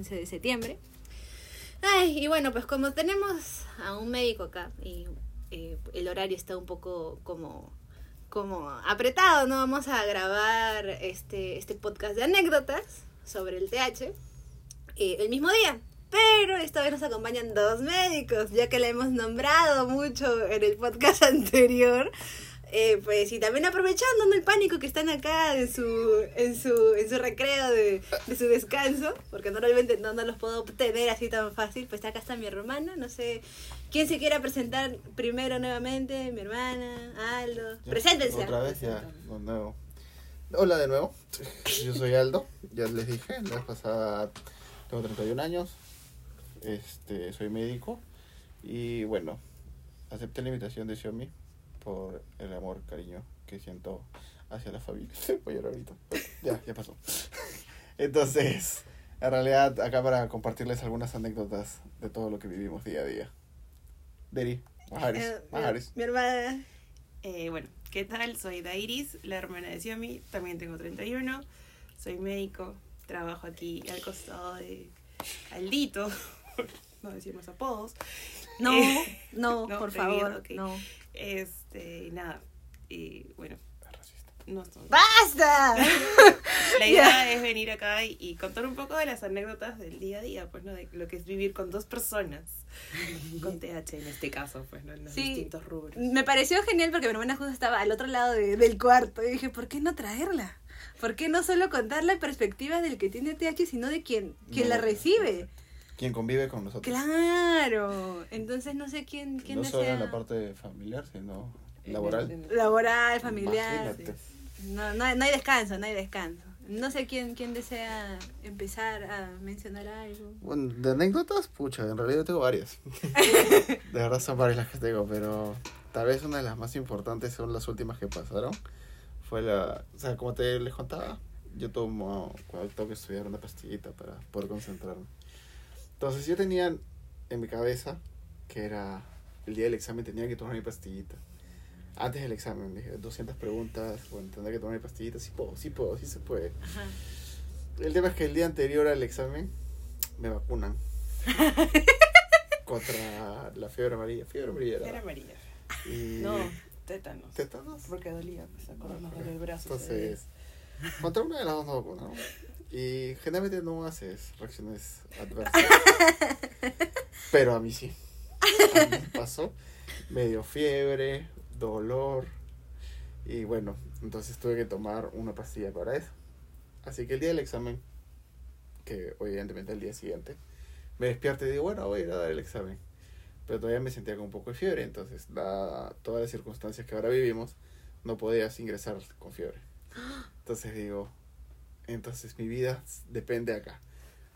15 de septiembre. Ay, y bueno, pues como tenemos a un médico acá y eh, el horario está un poco como como apretado, ¿no? Vamos a grabar este, este podcast de anécdotas sobre el TH eh, el mismo día. Pero esta vez nos acompañan dos médicos, ya que la hemos nombrado mucho en el podcast anterior. Eh, pues y también aprovechando ¿no? el pánico que están acá en su en su en su recreo de, de su descanso porque normalmente no, no los puedo tener así tan fácil pues acá está mi hermana no sé quién se quiera presentar primero nuevamente mi hermana Aldo Ya, preséntense Otra vez ya, de nuevo. Hola de nuevo, yo soy Aldo, ya les dije, la vez pasada tengo 31 años, este, soy médico y bueno, acepté la invitación de Xiaomi por el amor, cariño que siento hacia la familia. Voy a llorar ahorita, ya, ya pasó. Entonces, en realidad acá para compartirles algunas anécdotas de todo lo que vivimos día a día. Deri, Majaris, Eh, mi- mi hermana Eh, bueno, ¿qué tal? Soy Dairis, la hermana de Xiaomi, también tengo 31, soy médico, trabajo aquí al costado de Aldito, no decimos apodos. no Eh, no, no, por favor no Este, y nada, y bueno, no estoy- basta La idea es venir acá y, y contar un poco de las anécdotas del día a día, pues, ¿no? De lo que es vivir con dos personas, con TH en este caso, pues, ¿no? En los Sí. distintos rubros. Me pareció genial porque mi hermana justo estaba al otro lado de- del cuarto y dije, ¿por qué no traerla? ¿Por qué no solo contar la perspectiva del que tiene TH, sino de quien, quien No, la recibe? Quien convive con nosotros. Claro. Entonces no sé quién, quién no solo en la parte familiar, sino laboral. en Laboral, familiar. Imagínate. No, no, hay- no hay descanso, no hay descanso. No sé quién, quién desea empezar a mencionar algo. Bueno, de anécdotas, pucha, en realidad tengo varias. de verdad son varias las que tengo, pero tal vez una de las más importantes son las últimas que pasaron. Fue la, o sea, como te les contaba, yo tomo cuando tengo que estudiar una pastillita para poder concentrarme. Entonces yo tenía en mi cabeza que era el día del examen tenía que tomar mi pastillita. Antes del examen, dije, 200 preguntas, bueno, tendré que tomar mi pastillita, sí puedo, sí puedo, sí se puede. Ajá. El tema es que el día anterior al examen me vacunan contra la fiebre amarilla. Fiebre amarilla era. Era amarilla. Y No, tétanos. tétanos. Porque dolía, pues acordarnos del brazo. Entonces, contra una de las dos no. Y generalmente no haces reacciones adversas. Pero a mí sí. A mí pasó. Me dio fiebre, dolor. Y bueno, entonces tuve que tomar una pastilla para eso. Así que el día del examen, que evidentemente el día siguiente, me despierto y digo, bueno, voy a ir a dar el examen. Pero todavía me sentía con un poco de fiebre, entonces, dada todas las circunstancias que ahora vivimos, no podías ingresar con fiebre. Entonces digo, entonces mi vida depende acá.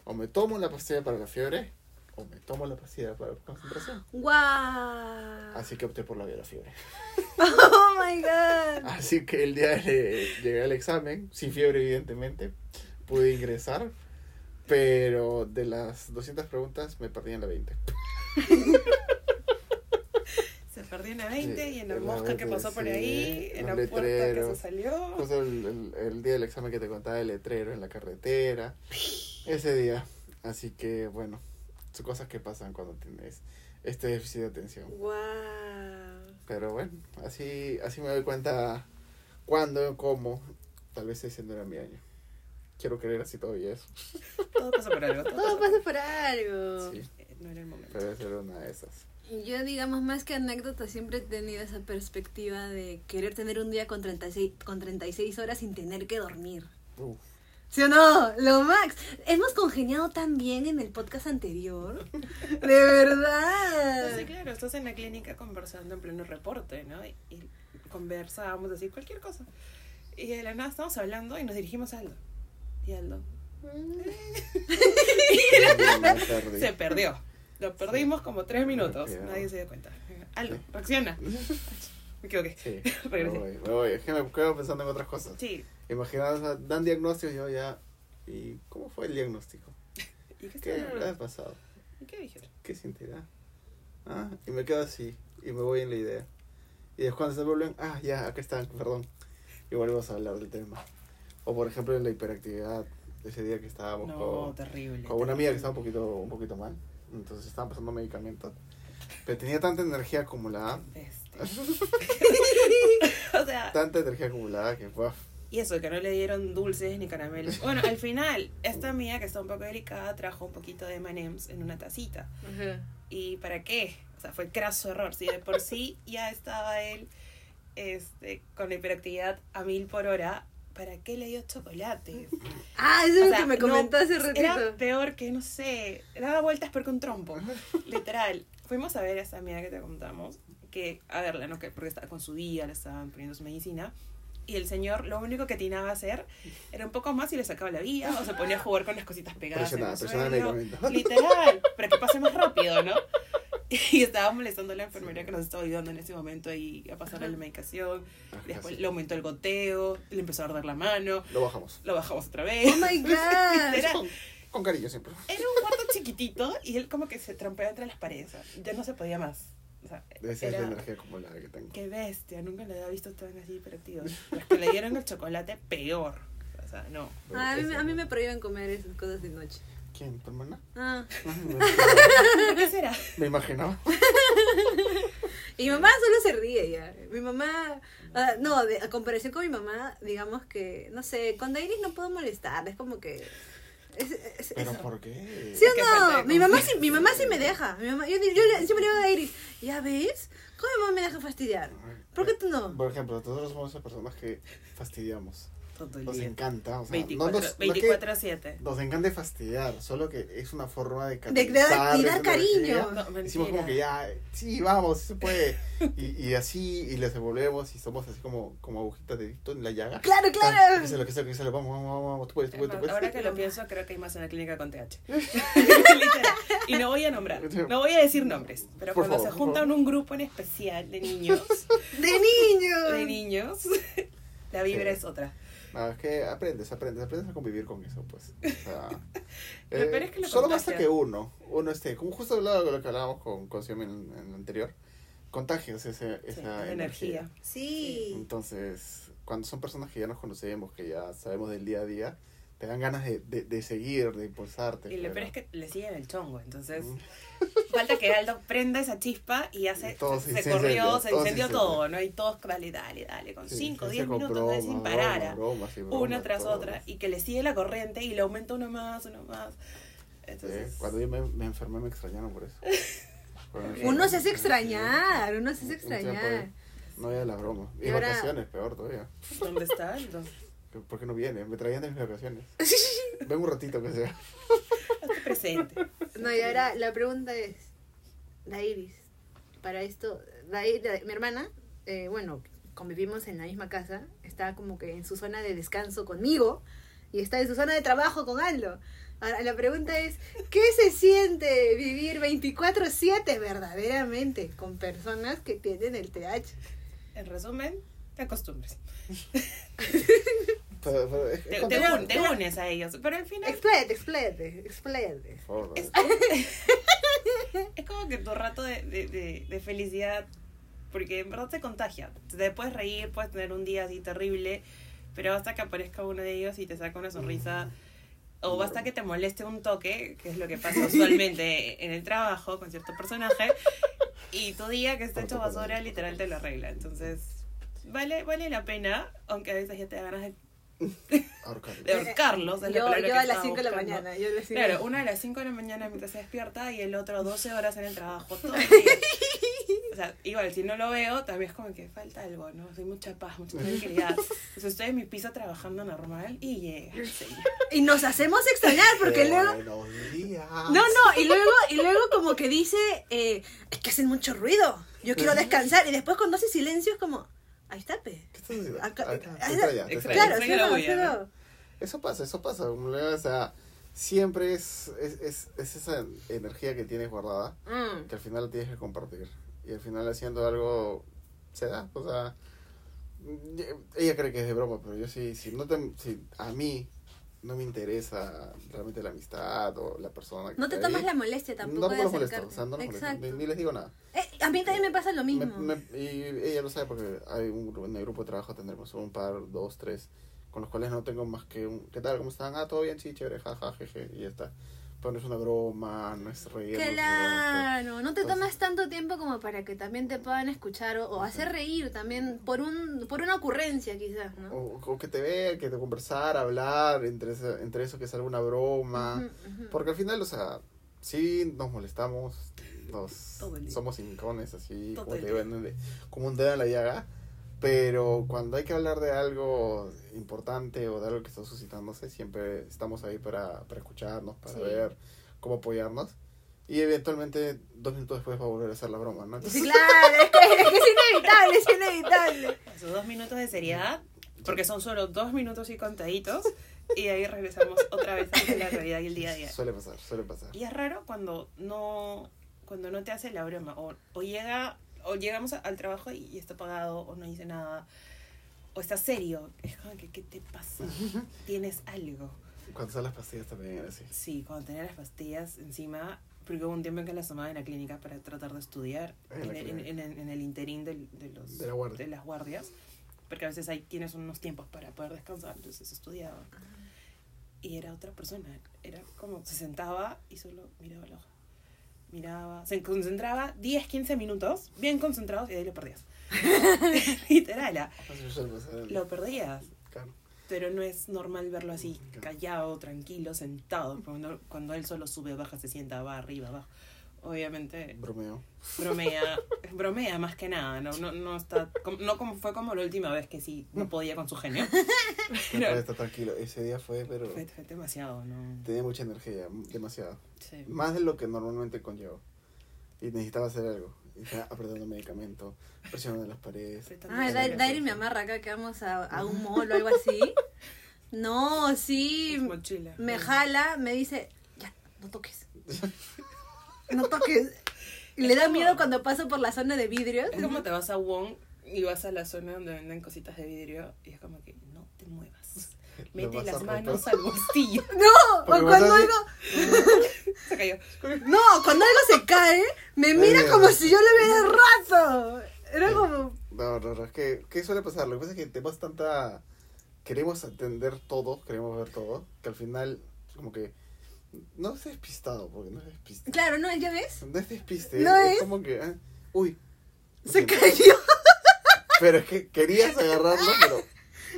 O me tomo la pastilla para la fiebre, o me tomo la pastilla para la concentración. ¡Guau! Así que opté por la de la fiebre. ¡Oh, my God! Así que el día de llegué al examen, sin fiebre evidentemente, pude ingresar, pero de las 200 preguntas me perdí en la 20. La 20 y en la mosca que 20, pasó por sí, ahí, en la puerta que se salió. Justo el, el- el día del examen que te contaba el letrero en la carretera. Ese día. Así que bueno, son cosas que pasan cuando tienes este déficit de atención. ¡Guau! Pero bueno, así, así me doy cuenta cuándo, cómo. Tal vez ese no era mi año. Quiero creer así todavía eso. Todo pasa por algo. Todo Todo pasa por algo. Sí, Eh, No era el momento. pero ser una de esas. Yo, digamos, más que anécdota, siempre he tenido esa perspectiva de querer tener un día con 36, con 36 horas sin tener que dormir. Uf, ¿Sí o no? Lo Max. Hemos congeniado tan bien en el podcast anterior. De verdad. No sé, claro, estás en la clínica conversando en pleno reporte, ¿no? Y, y conversábamos así, cualquier cosa. Y de la nada estamos hablando y nos dirigimos a Aldo. Y Aldo perdí. se perdió. Lo perdimos como tres minutos. Nadie se dio cuenta. Aldo, Sí. reacciona. Me equivoqué. Sí, me voy, me voy. Es que me quedo pensando en otras cosas. Sí. Imaginaos, dan diagnósticos y yo ya. ¿Y cómo fue el diagnóstico? ¿Y qué ¿Qué habrá pasado? ¿Y qué dijeron? ¿Qué sentirá? Ah, y me quedo así. Y me voy en la idea. Y después cuando se vuelven, ah, ya, acá están, perdón. Y volvemos a hablar del tema. O por ejemplo en la hiperactividad. ese día que estábamos No, con, terrible. con una amiga que estaba un poquito, un poquito mal. Entonces estaban pasando medicamentos. Pero tenía tanta energía acumulada, Este. o sea, tanta energía acumulada que fue. y eso, que no le dieron dulces ni caramelos. Bueno, al final, esta amiga que está un poco delicada trajo un poquito de M&M's en una tacita. ¿Y para qué? O sea, fue craso error. Si de por sí ya estaba él este, con la hiperactividad a mil por hora, ¿para qué le dio chocolate? Ah, eso es O lo sea, que me no, comentó hace ratito. Era peor que, no sé, daba vueltas porque un trompo. Literal. Fuimos a ver a esa amiga que te contamos, que, a verla, ¿no? Que porque estaba con su día, le estaban poniendo su medicina. Y el señor lo único que atinaba a hacer era un poco más y le sacaba la vía o se ponía a jugar con las cositas pegadas. en el Presionada, presionada suelo. Literal, para que pase más rápido, ¿no? Y estaba molestando a la enfermera que nos estaba ayudando en ese momento ahí a pasarle la medicación. Ah, Después casi. le aumentó el goteo, le empezó a arder la mano, Lo bajamos. lo bajamos otra vez. Oh my god. Era, Con, con cariño siempre. era un cuarto chiquitito y él como que se trampeaba entre las paredes. Ya no se podía más. O sea, Esa es era- la energía acumulada que tengo. Qué bestia, nunca le había visto tan así hiperactivo. Los que le dieron el chocolate, peor. O sea, no. Ah, a, mí, a mí me prohíben comer esas cosas de noche. ¿Quién? ¿Tu hermana? Ah. ¿Por qué será? Me imaginaba. Y mi mamá solo se ríe ya. Mi mamá, ah, no, de, a comparación con mi mamá, digamos que, no sé, con Dairis no puedo molestar, es como que... Es, es- ¿Pero por qué? ¿Sí o no? Mi mamá, sí, mi mamá sí me deja. Mi mamá, yo, yo le- siempre le digo a Dairis, ¿ya ves? ¿Cómo mi mamá me deja fastidiar? ¿Por qué tú no? Por ejemplo, nosotros somos esas personas que fastidiamos. Todo el Nos día. encanta. O sea, 24, no nos, no es que 24 a 7. nos encanta fastidiar, solo que es una forma de De, de dar, cariño. No, Decimos como que ya, sí, vamos, se puede. Y, y así, y les devolvemos y somos así como, como agujitas de en la llaga. Claro, claro. Que se lo, que se lo, que se lo, vamos, vamos, vamos, vamos, tú puedes, tú puedes, tú puedes. Ahora que lo pienso, creo que hay más en la clínica con TH. Y no voy a nombrar, no voy a decir nombres, pero Por cuando favor, se juntan un grupo en especial de niños, De niño. de niños, la vibra Sí. es otra. No, es que aprendes, aprendes, aprendes a convivir con eso, pues. O sea, eh, es que lo solo contagia. basta que uno, uno esté, como justo hablaba de lo que hablábamos con, con Xiaomi en, en el anterior, contagias ese, Sí, esa energía. energía. Sí. Entonces, cuando son personas que ya nos conocemos, que ya sabemos del día a día, te dan ganas de, de, de seguir, de impulsarte. Y lo pero- peor es que le siguen el chongo, entonces Mm. falta que Aldo prenda esa chispa y Y todo se, se se corrió, se incendió todo, ¿no? Y todos, dale, dale, dale, con Sí, 5, sí, 10 con minutos ¿no? sin parar, una tras todo. otra, y que le sigue la corriente y le aumenta uno más, uno más. Sí, cuando yo me, me enfermé me extrañaron por eso. Uno se hace extrañar, uno se hace extrañar. No había la broma. Y, Y ahora- vacaciones, peor todavía. ¿dónde está Aldo? ¿Por qué no viene? Me traían de mis vacaciones. Ven un ratito que sea. Presente. No, y ahora la pregunta es, Dairis, para esto, Dai- Dai- mi hermana, eh, bueno, convivimos en la misma casa, está como que en su zona de descanso conmigo y está en su zona de trabajo con Aldo. Ahora, la pregunta es, ¿qué se siente vivir 24/7 verdaderamente con personas que tienen el TH? En resumen, te acostumbres. Pero, pero es, es Te, te, contagio. un- te unes a ellos. Pero al final expléate. Por favor, es, es como que tu rato de, de, de, de felicidad, porque en verdad te contagia. Te puedes reír, puedes tener un día así terrible, pero basta que aparezca uno de ellos y te saca una sonrisa. O basta que te moleste un toque, que es lo que pasa usualmente en el trabajo con cierto personaje, y tu día que está hecho basura literal te lo arregla. Entonces, vale, vale la pena, aunque a veces ya te da ganas de, ahorcar. de ahorcarlos. es Yo, palabra yo que a las estaba 5 de la mañana. Yo a las cinco de Claro, la- una a las 5 de la mañana mientras se despierta y el otro 12 horas en el trabajo todo el día. O sea, igual, si no lo veo, también es como que falta algo, ¿no? Hay mucha paz, mucha tranquilidad. Entonces estoy en mi piso trabajando normal y llega. Y nos hacemos extrañar porque luego... días. No, no, y luego, y luego como que dice, eh, es que hacen mucho ruido, yo quiero descansar, y después cuando hace silencio es como, ahí está, pe. ¿Qué estás haciendo? Acá- Ah, te extraña, te extraña. Claro, sí, la no, bulla, sí, ¿no? no. Eso pasa, eso pasa. O sea, siempre es, es, es, es esa energía que tienes guardada Mm. que al final la tienes que compartir. Y al final haciendo algo se da. O sea, ella cree que es de broma, pero yo sí, si, no te, si a mí no me interesa realmente la amistad o la persona que No te tomas ahí, la molestia no tampoco me de molesto, o sea, no los molesto, Exacto. ni, ni les digo nada. Eh, a mí también me pasa lo mismo. Me- me- y ella lo sabe porque hay un, en el grupo de trabajo tendremos un par, dos, tres, con los cuales no tengo más que un, ¿qué tal? ¿Cómo están? Ah, todo bien, sí, chévere, jaja, jeje, y ya está. No es una broma, no es reír. Claro, no te Entonces- tomas tanto tiempo como para que también te puedan escuchar o, o hacer reír también por un por una ocurrencia quizás, ¿no? O, o que te vean, que te conversar, hablar, entre eso, entre eso que es alguna broma. Porque al final, o sea, sí nos molestamos, nos, somos hincones, así, te digo, como un dedo en la llaga. Pero cuando hay que hablar de algo importante o de algo que está suscitándose, siempre estamos ahí para, para escucharnos, para Sí. ver cómo apoyarnos. Y eventualmente, dos minutos después va a volver a hacer la broma, ¿no? Sí, claro, es que, es que es inevitable, es inevitable. Esos dos minutos de seriedad, porque son solo dos minutos y contaditos, y ahí regresamos otra vez a la realidad y el día a día. Suele pasar, suele pasar. Y es raro cuando no, cuando no te hace la broma, o, o llega, o llegamos a- al trabajo y, y está pagado, o no dice nada, o está serio. Es como que, ¿qué te pasa? Tienes algo. Cuando son las pastillas también era así. Sí, cuando tenía las pastillas encima, porque hubo un tiempo en que las tomaba en la clínica para tratar de estudiar, En en, la el- en, en interín del- de, los, De la de las guardias, porque a veces ahí tienes unos tiempos para poder descansar, entonces estudiaba. Y era otra persona, era como se sentaba y solo miraba el ojo. Miraba, se concentraba 10, 15 minutos, bien concentrados, y ahí lo perdías. Literal, ah, lo perdías. Claro. Pero no es normal verlo así, callado, tranquilo, sentado. Cuando, cuando él solo sube, baja, se sienta, va arriba, abajo. Obviamente Bromeo. bromea, bromea más que nada, no, no, no está, no como fue como la última vez que sí, no podía con su genio. No Pero puede estar tranquilo. Ese día fue, pero fue, fue demasiado, ¿no? tenía mucha energía, demasiado. Sí. Más de lo que normalmente conlleva. Y necesitaba hacer algo. Y estaba apretando medicamento, presionando las paredes. Orejas. Dairi me amarra acá que vamos a, a un mall o algo así. No, sí. Mochila. Me jala, me dice, ya, no toques. No toques. Y le da miedo cuando paso por la zona de vidrios. Es como te vas a Wong y vas a la zona donde venden cositas de vidrio y es como que no te muevas. Mete las manos al bolsillo. No, Porque o cuando algo, Se cayó. no, cuando algo se cae, me mira Eh. como si yo le viera rato. Era como, No, no, no, es que, ¿qué suele pasar? Lo que pasa es que tenemos tanta... Queremos entender todo, queremos ver todo, que al final, como que... No es despistado, porque no es despiste. claro, no, ¿ya ves? No es despiste, No es, es. como que... ah, uy. Se cayó. Pero es que querías agarrarlo, pero...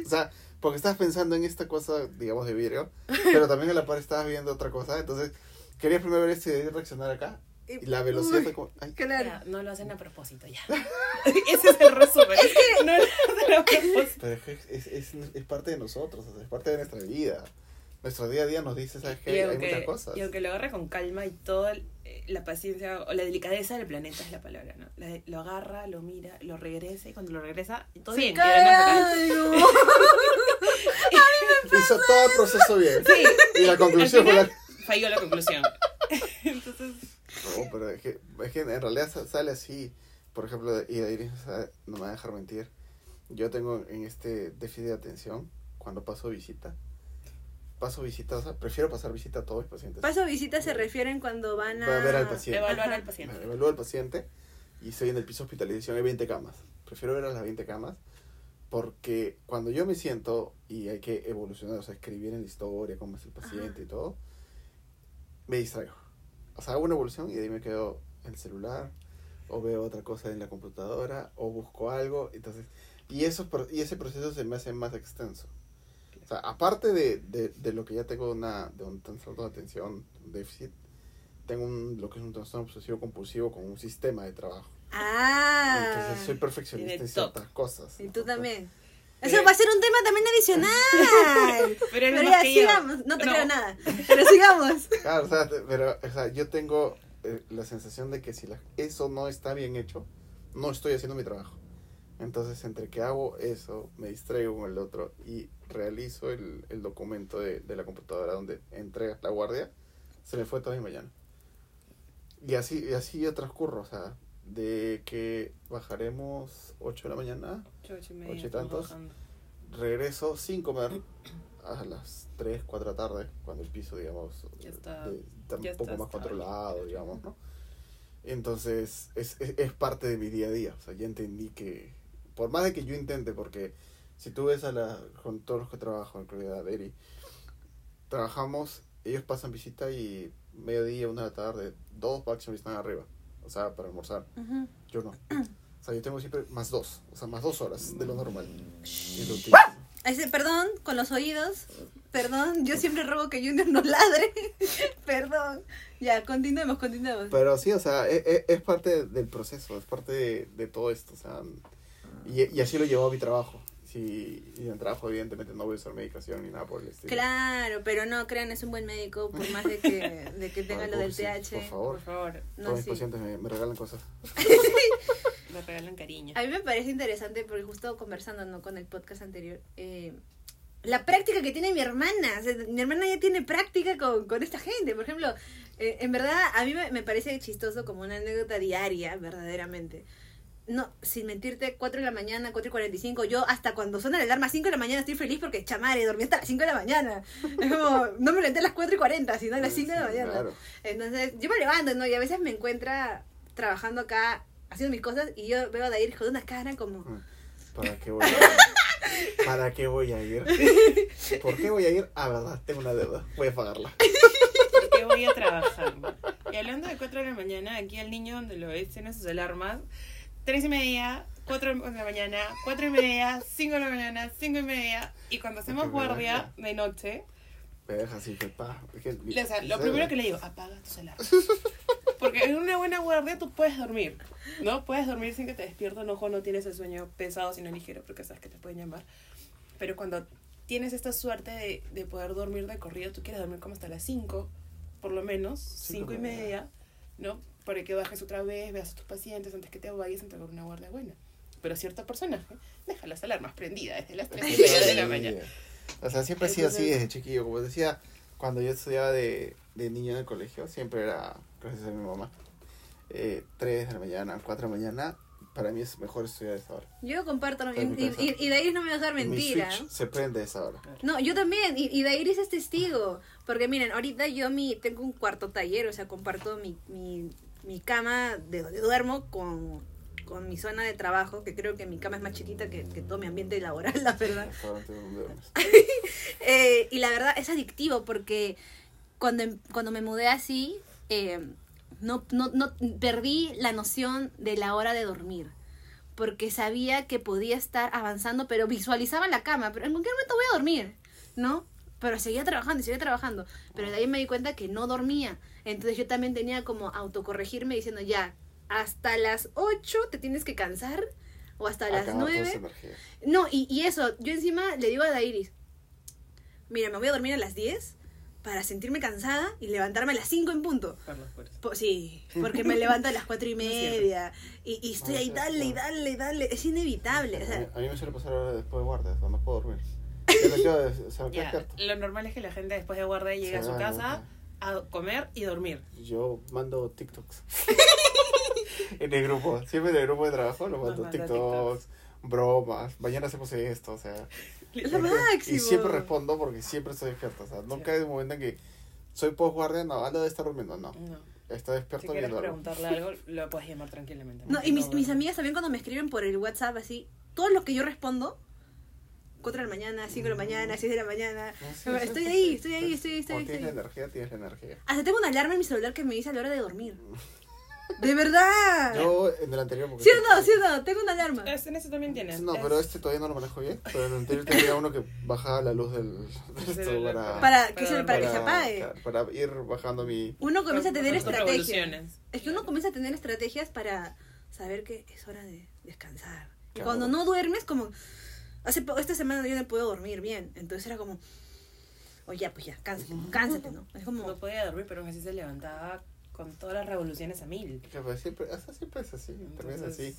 O sea, porque estabas pensando en esta cosa, digamos, de vidrio, pero también a la par estabas viendo otra cosa, entonces querías primero ver si debías reaccionar acá, y la velocidad Uy, fue como... Ay, Claro. Ya, no lo hacen a propósito ya. Ese es el resumen. Es que no lo hacen a propósito. pero es, que es, es, es parte de nosotros, o sea, es parte de nuestra vida. Nuestro día a día nos dice, ¿sabes qué? Hay aunque, muchas cosas. y aunque lo agarre con calma y toda la paciencia o la delicadeza del planeta es la palabra, ¿no? La lo agarra, lo mira, lo regresa y cuando lo regresa, todo Se bien. y cae algo. Hizo todo el proceso bien. Sí. Y la conclusión fue la... Falló la conclusión. Entonces, No, pero es que, es que en realidad sa- sale así. Por ejemplo, y de Iris, o sea, no me va a dejar mentir. Yo tengo en este déficit de atención cuando paso visita. Paso visita, o sea, prefiero pasar visita a todos mis pacientes. Paso visita se refieren cuando van a... Va a ver al paciente. evaluar Ajá. al paciente. Me evalúo al paciente y estoy en el piso de hospitalización, hay 20 camas. Prefiero ver a las 20 camas porque cuando yo me siento y hay que evolucionar, o sea, escribir en la historia, cómo es el paciente y todo, me distraigo. O sea, hago una evolución y de ahí me quedo en el celular o veo otra cosa en la computadora o busco algo. Entonces, y, eso, y ese proceso se me hace más extenso. O sea, aparte de, de, de lo que ya tengo una, de un trastorno de atención, un déficit, tengo un, lo que es un trastorno obsesivo compulsivo con un sistema de trabajo. Ah. Entonces soy perfeccionista Tiene en ciertas cosas. Y tú también. Eso va a ser un tema también adicional. Pero ya yo. sigamos. No te No. creo nada. Pero sigamos. Claro, o sea, pero o sea, yo tengo eh, la sensación de que si la- eso no está bien hecho, no estoy haciendo mi trabajo. Entonces, entre que hago eso, me distraigo con el otro y realizo el, el documento de, de la computadora donde entregas la guardia, se me fue toda mi mañana. Y así, y así yo transcurro, o sea, de que bajaremos 8 de la mañana, Ocho, ocho y media, Ocho y tantos. bajando. regreso sin comer a las 3, 4 de la tarde, cuando el piso, digamos, Ya está- de- está ya un poco está más controlado, digamos, ¿no? Entonces, es, es, es parte de mi día a día. O sea, ya entendí que, por más de que yo intente, porque Si tú ves a la, con todos los que trabajo, incluida Deri, trabajamos, ellos pasan visita y mediodía, una de la tarde, dos máximo están arriba. O sea, para almorzar. Ujú. Yo no. O sea, yo tengo siempre más dos. O sea, más dos horas de lo normal. Ese, perdón, con los oídos. Perdón, yo siempre robo que Junior no ladre. perdón. Ya, continuemos, continuemos. Pero sí, o sea, e- e- es, parte del proceso, es parte de, de todo esto. O sea, y, y así lo llevo a mi trabajo. Sí, y en el trabajo, evidentemente, no voy a usar medicación ni nada por el estilo. Claro, pero no, crean, es un buen médico, por más de que, de que tenga lo del pobrecito, TH. Por favor, Por favor, todos No, mis sí. pacientes me, me regalan cosas. me regalan cariño. A mí me parece interesante porque justo conversando ¿no? con el podcast anterior, eh, la práctica que tiene mi hermana. O sea, mi hermana ya tiene práctica con, con esta gente. Por ejemplo, eh, en verdad a mí me, me parece chistoso como una anécdota diaria, verdaderamente. No, sin mentirte, 4 de la mañana, 4 y 45. Yo hasta cuando suena la alarma 5 de la mañana estoy feliz porque chamare, dormí hasta las 5 de la mañana. Es como, no me levanté a las 4 y 40, sino a las 5 de la mañana. Claro. Entonces, yo me levanto, ¿no? Y a veces me encuentra trabajando acá, haciendo mis cosas, y yo veo a ir con una cara como, Mm. ¿Para qué voy a ir? ¿Para qué voy a ir? ¿Por qué voy a ir? Ah, verdad, tengo una deuda. Voy a pagarla. Porque voy a trabajar. Y hablando de 4 de la mañana, aquí el niño donde lo ves tiene sus alarmas. 3 y media, 4 de la mañana, 4 y media, 5 de la mañana, 5 y media. Y cuando hacemos guardia de noche, Me deja así que pa. es que- o sea, lo primero que le digo, apaga tus alarmas. Porque en una buena guardia tú puedes dormir, ¿no? Puedes dormir sin que te despiertes, no, ojo, no tienes el sueño pesado, sino ligero, porque sabes que te pueden llamar. Pero cuando tienes esta suerte de, de poder dormir de corrido, tú quieres dormir como hasta las 5, por lo menos, Cinco 5 y y media. ¿No? Para que bajes otra vez, veas a tus pacientes antes que te vayas a entregar una guardia buena. Pero cierto personaje deja las alarmas prendidas desde las 3 y media de la mañana. O sea, siempre ha sido así desde chiquillo. Como decía, cuando yo estudiaba de, de niño en el colegio, siempre era, gracias a mi mamá, eh, 3 de la mañana, 4 de la mañana. Para mí es mejor estudiar a esa hora. yo comparto, y, y, no me vas a mi mentira. Switch se prende a esa hora. No, yo también, y, y Dairis es testigo, porque miren, ahorita yo mi, tengo un cuarto taller, o sea, comparto mi, mi, mi cama de donde duermo con, con mi zona de trabajo, que creo que mi cama es más chiquita que, que todo mi ambiente laboral, la verdad. Eh, y la verdad es adictivo porque cuando, em- cuando me mudé así, eh, no, no, no perdí la noción de la hora de dormir. Porque sabía que podía estar avanzando, pero visualizaba la cama, pero en cualquier momento voy a dormir, ¿no? Pero seguía trabajando y seguía trabajando. Pero de ahí me di cuenta que no dormía. Entonces yo también tenía como autocorregirme diciendo, ya, hasta las 8 te tienes que cansar, o hasta las Acabar toda 9. esa energía. No, y, y eso, yo encima le digo a Dairis, mira, me voy a dormir a las 10 para sentirme cansada y levantarme a las 5 en punto. Por sí, porque me levanto a las 4 y No es cierto. media y, y estoy No, ahí, dale, y no. dale, y dale, es inevitable. O A mí, sea, a mí me suele pasar ahora después de guardia, o sea, no puedo dormir. Me lo normal es que la gente después de guardia llegue a su casa a comer y dormir. Yo mando TikToks. en el grupo, siempre en el grupo de trabajo lo mando TikToks, bromas, mañana hacemos esto, o sea. Es lo máximo. Y siempre respondo porque siempre estoy despierto, o sea, nunca hay un momento en que soy post guardia, no, hablo de estar durmiendo, no. No. Está Si despierto quieres viendo algo. preguntarle algo, lo puedes llamar tranquilamente. No, y mis, amigas también cuando me escriben por el WhatsApp así, todos los que yo respondo, 4 de la mañana, 5 de la mañana, 6 de la mañana, No, sí, sí, estoy sí, ahí, sí. estoy ahí, estoy ahí, estoy ahí. Tienes la estoy ahí. energía, tienes la energía. Hasta tengo una alarma en mi celular que me dice a la hora de dormir. De verdad. Yo en el anterior... porque- ¿Sí o no? ¿Sí o no? Tengo una alarma. Es- En eso también tienes. No, Es- pero este todavía no lo manejo bien. Pero en el anterior tenía uno que bajaba la luz del, del para, Para, que, se, Para- para que se apague. para ir bajando mi... Uno comienza a tener estrategias. Es que uno comienza a tener estrategias para saber que es hora de descansar. Y Claro. cuando no duermes, como... Hace esta semana yo no puedo dormir bien. Entonces era como... Oye, ya, pues ya, cánsate, cánsate, ¿no? Es como... No podía dormir, pero aún así se levantaba con todas las revoluciones a mil. que pues siempre, es así, también es Entonces- así.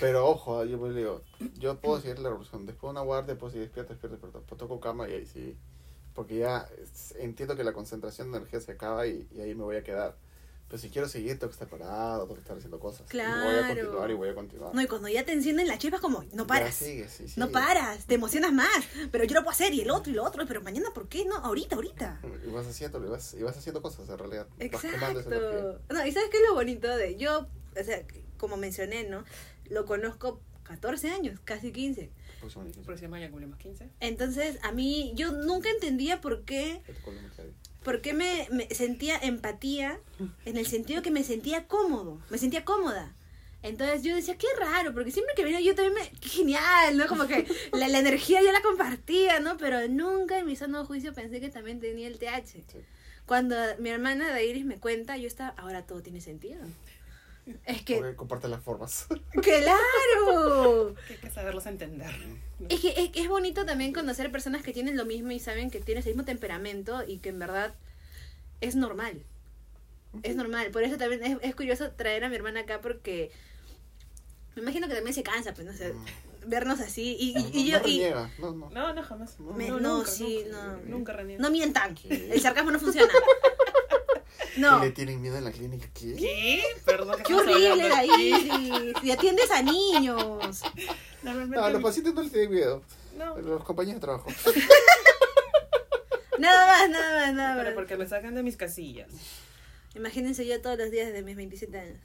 Pero ojo, yo pues digo, yo puedo seguir la revolución. Después de una guardia, puedo seguir despierto, despierto, despierto. Después toco cama y ahí sí. Porque ya entiendo que la concentración de energía se acaba y, y ahí me voy a quedar. Pero si quiero seguir, tengo que estar parado, tengo que estar haciendo cosas. Y voy a Claro. continuar y voy a continuar. No, y cuando ya te encienden la chispa es como, no Ya paras. sigue, sí, No sigue. paras, te emocionas más. Pero yo lo puedo hacer y el otro y lo otro. Pero mañana, ¿por qué? No, ahorita, ahorita. Y vas haciéndolo, y vas, y vas haciendo cosas en realidad. Exacto. No, y ¿sabes qué es lo bonito de yo? O sea, como mencioné, ¿no? Lo conozco 14 años, casi 15. Próximo año, El próximo año cumplimos 15. Entonces, a mí, yo nunca entendía por qué, ¿Qué te acuerdas, Claudia? por qué me, me sentía empatía, en el sentido que me sentía cómodo, me sentía cómoda. Entonces yo decía, qué raro, porque siempre que venía yo también me... Qué genial, ¿no? Como que la, la energía yo la compartía, ¿no? Pero nunca en mi sano juicio pensé que también tenía el TH. Sí. Cuando mi hermana Dairis me cuenta, yo estaba, ahora todo tiene sentido. Es que, Porque comparte las formas. claro. Que hay que saberlos entender. ¿no? Es que es, es bonito también conocer personas que tienen lo mismo y saben que tienes el mismo temperamento y que en verdad es normal. Es normal. Por eso también es, es curioso traer a mi hermana acá porque me imagino que también se cansa, pues, no sé, vernos así. Y, y- y no, yo... no y- reniega, no, no. No, no, jamás. Me- no, no, nunca, sí, nunca, no. Nunca reniego. no mientan. ¿Qué? El sarcasmo no funciona. No. ¿Y le tienen miedo en la clínica? ¿Qué? ¿Qué? Perdón. Qué horrible la. Iris. Y atiendes a niños. Normalmente. No, a los pacientes no les tienen miedo. No, Los compañeros de trabajo. Nada más, nada más, nada pero más. porque me sacan de mis casillas. Imagínense yo todos los días desde mis 27 años.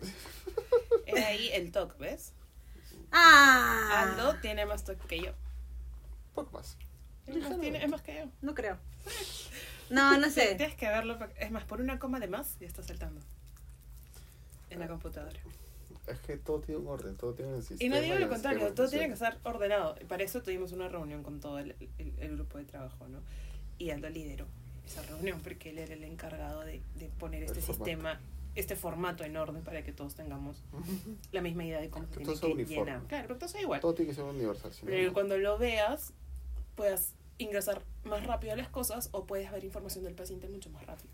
Es ahí el TOC, ¿ves? Ah. Aldo tiene más TOC que yo. Poco más. Es más, tiene- es más que yo. No creo. No, no sé. Tienes que verlo. Es más, por una coma de más ya está saltando. En la computadora. Es que todo tiene un orden, todo tiene un sistema. Y no digo y lo contrario, todo tiene que estar ordenado. Y Para eso tuvimos una reunión con todo el, el- el grupo de trabajo, ¿no? Y Aldo lideró esa reunión porque él era el encargado de, de poner El este formato. sistema, este formato en orden para que todos tengamos la misma idea de cómo se Que tiene todo sea que uniforme. llenar. Claro, pero todo sea igual. Todo tiene que ser universal. si no, Pero no. cuando lo veas, puedas ingresar más rápido a las cosas o puedes ver información del paciente mucho más rápido.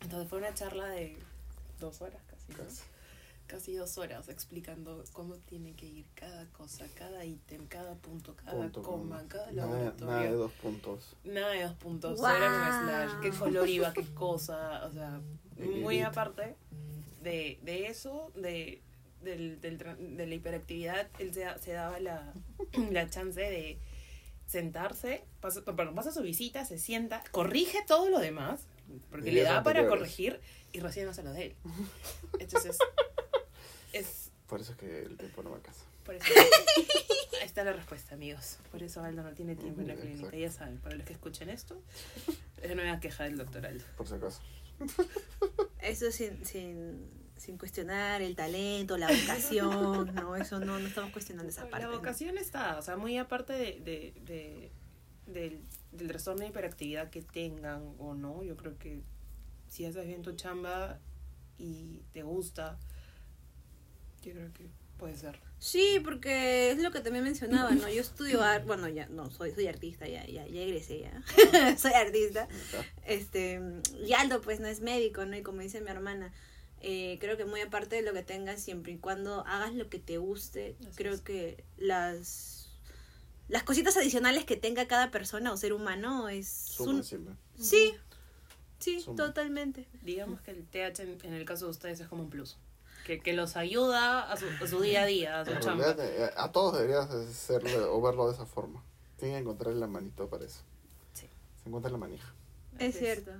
Entonces fue una charla de dos horas casi. ¿no? Casi. casi dos horas explicando cómo tiene que ir cada cosa, cada ítem, cada punto, cada Punto, coma, coma. cada Nada, laboratorio. nada de dos puntos. Nada de dos puntos, en un slash, qué color iba, qué cosa, o sea, muy Elite. aparte de, de eso, de, del, del de la hiperactividad, él se, se daba la, la chance de sentarse, pasa, perdón, pasa su visita, se sienta, corrige todo lo demás, porque le da para anteriores. corregir y recién hace lo de él. Entonces, es Por eso es que el tiempo no me alcanza. por eso. Ahí está la respuesta, amigos. Por eso Aldo no tiene tiempo en la clínica. Exacto. Ya saben, para los que escuchen esto, es una nueva queja del doctor Aldo. Por si acaso. Eso sin, sin, sin cuestionar el talento, la vocación, no, eso no, no estamos cuestionando esa parte. La ¿no? vocación está, o sea, muy aparte de, de, de- del, del trastorno de hiperactividad que tengan o no, yo creo que si haces bien tu chamba y te gusta, yo creo que puede ser. Sí, porque es lo que también mencionaba, ¿no? Yo estudio arte, bueno, ya, no, soy, soy artista, ya, ya, ya egresé, ya. soy artista. Este, y Aldo, pues, no es médico, ¿no? Y como dice mi hermana, eh, creo que muy aparte de lo que tengas, siempre y cuando hagas lo que te guste, Así creo es. que las, las cositas adicionales que tenga cada persona o ser humano es Suma un... Sí, sí, Suma. totalmente. Digamos que el TH en, en el caso de ustedes es como un plus. Que, que los ayuda a su, a su día a día, a su En chamba. realidad, eh, a todos deberías hacerlo o verlo de esa forma. Tienen que encontrar la manito para eso. Sí. Se encuentra la manija. Es Así cierto.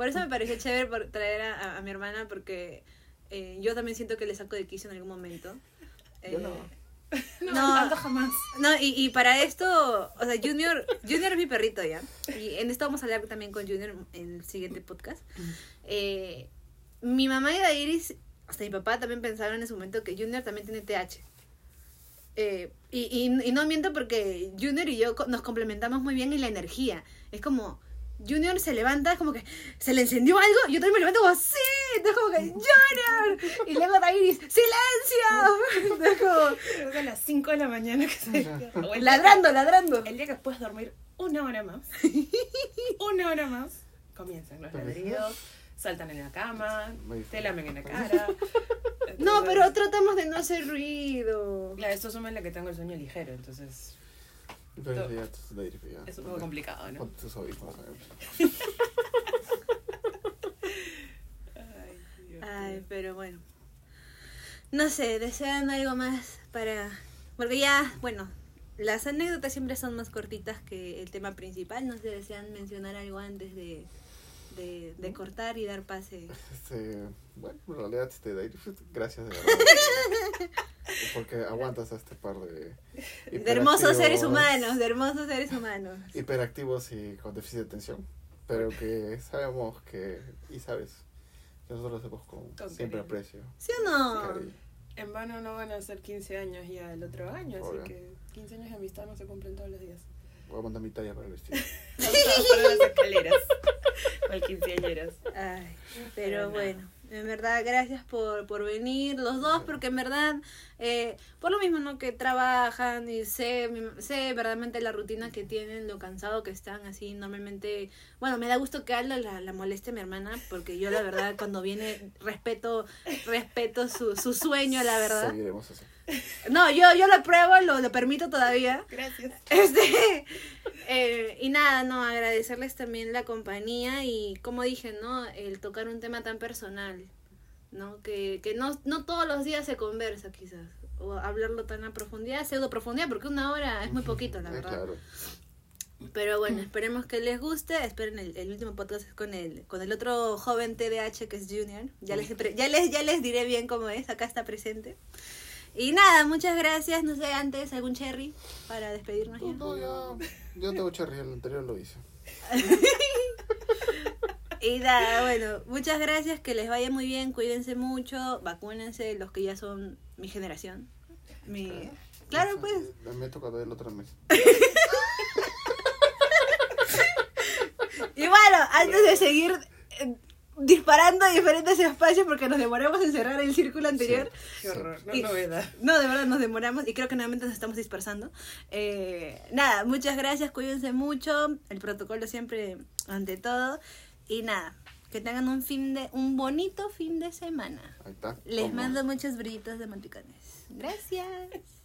Por eso me pareció chévere por traer a, a mi hermana porque eh, yo también siento que le saco de quicio en algún momento. Yo Eh, no. No, No. Aldo jamás. No, y, y para esto, o sea, Junior, Junior es mi perrito ya. Y en esto vamos a hablar también con Junior en el siguiente podcast. Eh, mi mamá y la Iris, hasta mi papá también pensaron en ese momento que Junior también tiene TH. Eh, y, y, y no miento porque Junior y yo nos complementamos muy bien en la energía. Es como, Junior se levanta, es como que se le encendió algo, y yo también me levanto como, ¡sí! Entonces como que, ¡Junior! Y luego Iris, ¡silencio! Entonces como, Creo que a las 5 de la mañana que se el- ladrando, ladrando. El día que puedes dormir una hora más, una hora más, comienzan los ladridos, saltan en la cama, te lamen en la cara. No, pero tratamos de no hacer ruido. Claro, esto suma en la que tengo el sueño ligero, entonces Ya ya. es un poco complicado, ¿no? Ponte tus audífonos. Ay, Dios Ay, pero bueno. No sé, desean algo más para... Porque ya, bueno, las anécdotas siempre son más cortitas que el tema principal. No sé, desean mencionar algo antes de, de, de cortar y dar pase. Este, bueno, en realidad, este, de ahí, gracias de verdad. porque aguantas a este par de... De hermosos seres hiperactivos- humanos, de hermosos seres humanos. Hiperactivos y con déficit de atención. Pero que sabemos que... Y sabes, que nosotros lo hacemos con Con siempre cariño. aprecio. ¿Sí o no? cariño. En vano no van a ser 15 años ya el otro año, Obvio. así que 15 años de amistad no se cumplen todos los días. Voy a mandar mi talla para el vestido. Para las escaleras. Quinceañeras. Ay, pero bueno, en verdad, gracias por, por venir los dos, porque en verdad, eh, por lo mismo, ¿no? Que trabajan y sé, mi- sé verdaderamente la rutina que tienen, lo cansado que están, así, normalmente, bueno, me da gusto que Aldo la, la moleste a mi hermana, porque yo la verdad, cuando viene, respeto, respeto su, su sueño, la verdad. Seguiremos así. No, yo, yo lo apruebo, lo, lo permito todavía. Gracias. Este, eh, y nada, no, agradecerles también la compañía y como dije, ¿no? El tocar un tema tan personal, ¿no? Que, que no, no todos los días se conversa quizás, o hablarlo tan a profundidad, pseudo profundidad, porque una hora es muy poquito, la Eh, verdad. Claro. Pero bueno, esperemos que les guste, esperen el, el último podcast es con el, con el otro joven TDH que es Junior, ya les, ya les, ya les diré bien cómo es, acá está presente. Y nada, muchas gracias, no sé, antes algún cherry para despedirnos ya. No, no, ya. Yo tengo cherry, el anterior lo hice. Y nada, bueno, muchas gracias, que les vaya muy bien, cuídense mucho, vacúnense los que ya son mi generación. Mi... Claro, pues. Me meto cada el otro mes. Y bueno, antes de seguir eh, disparando a diferentes espacios porque nos demoramos en cerrar el círculo anterior. Qué horror, no Y- novedad. No, de verdad nos demoramos y creo que nuevamente nos estamos dispersando. Eh, nada, muchas gracias, cuídense mucho, el protocolo siempre ante todo. Y nada, que tengan un fin de, un bonito fin de semana. Ahí está. Les Toma. mando muchos brillitos de manticones. Gracias.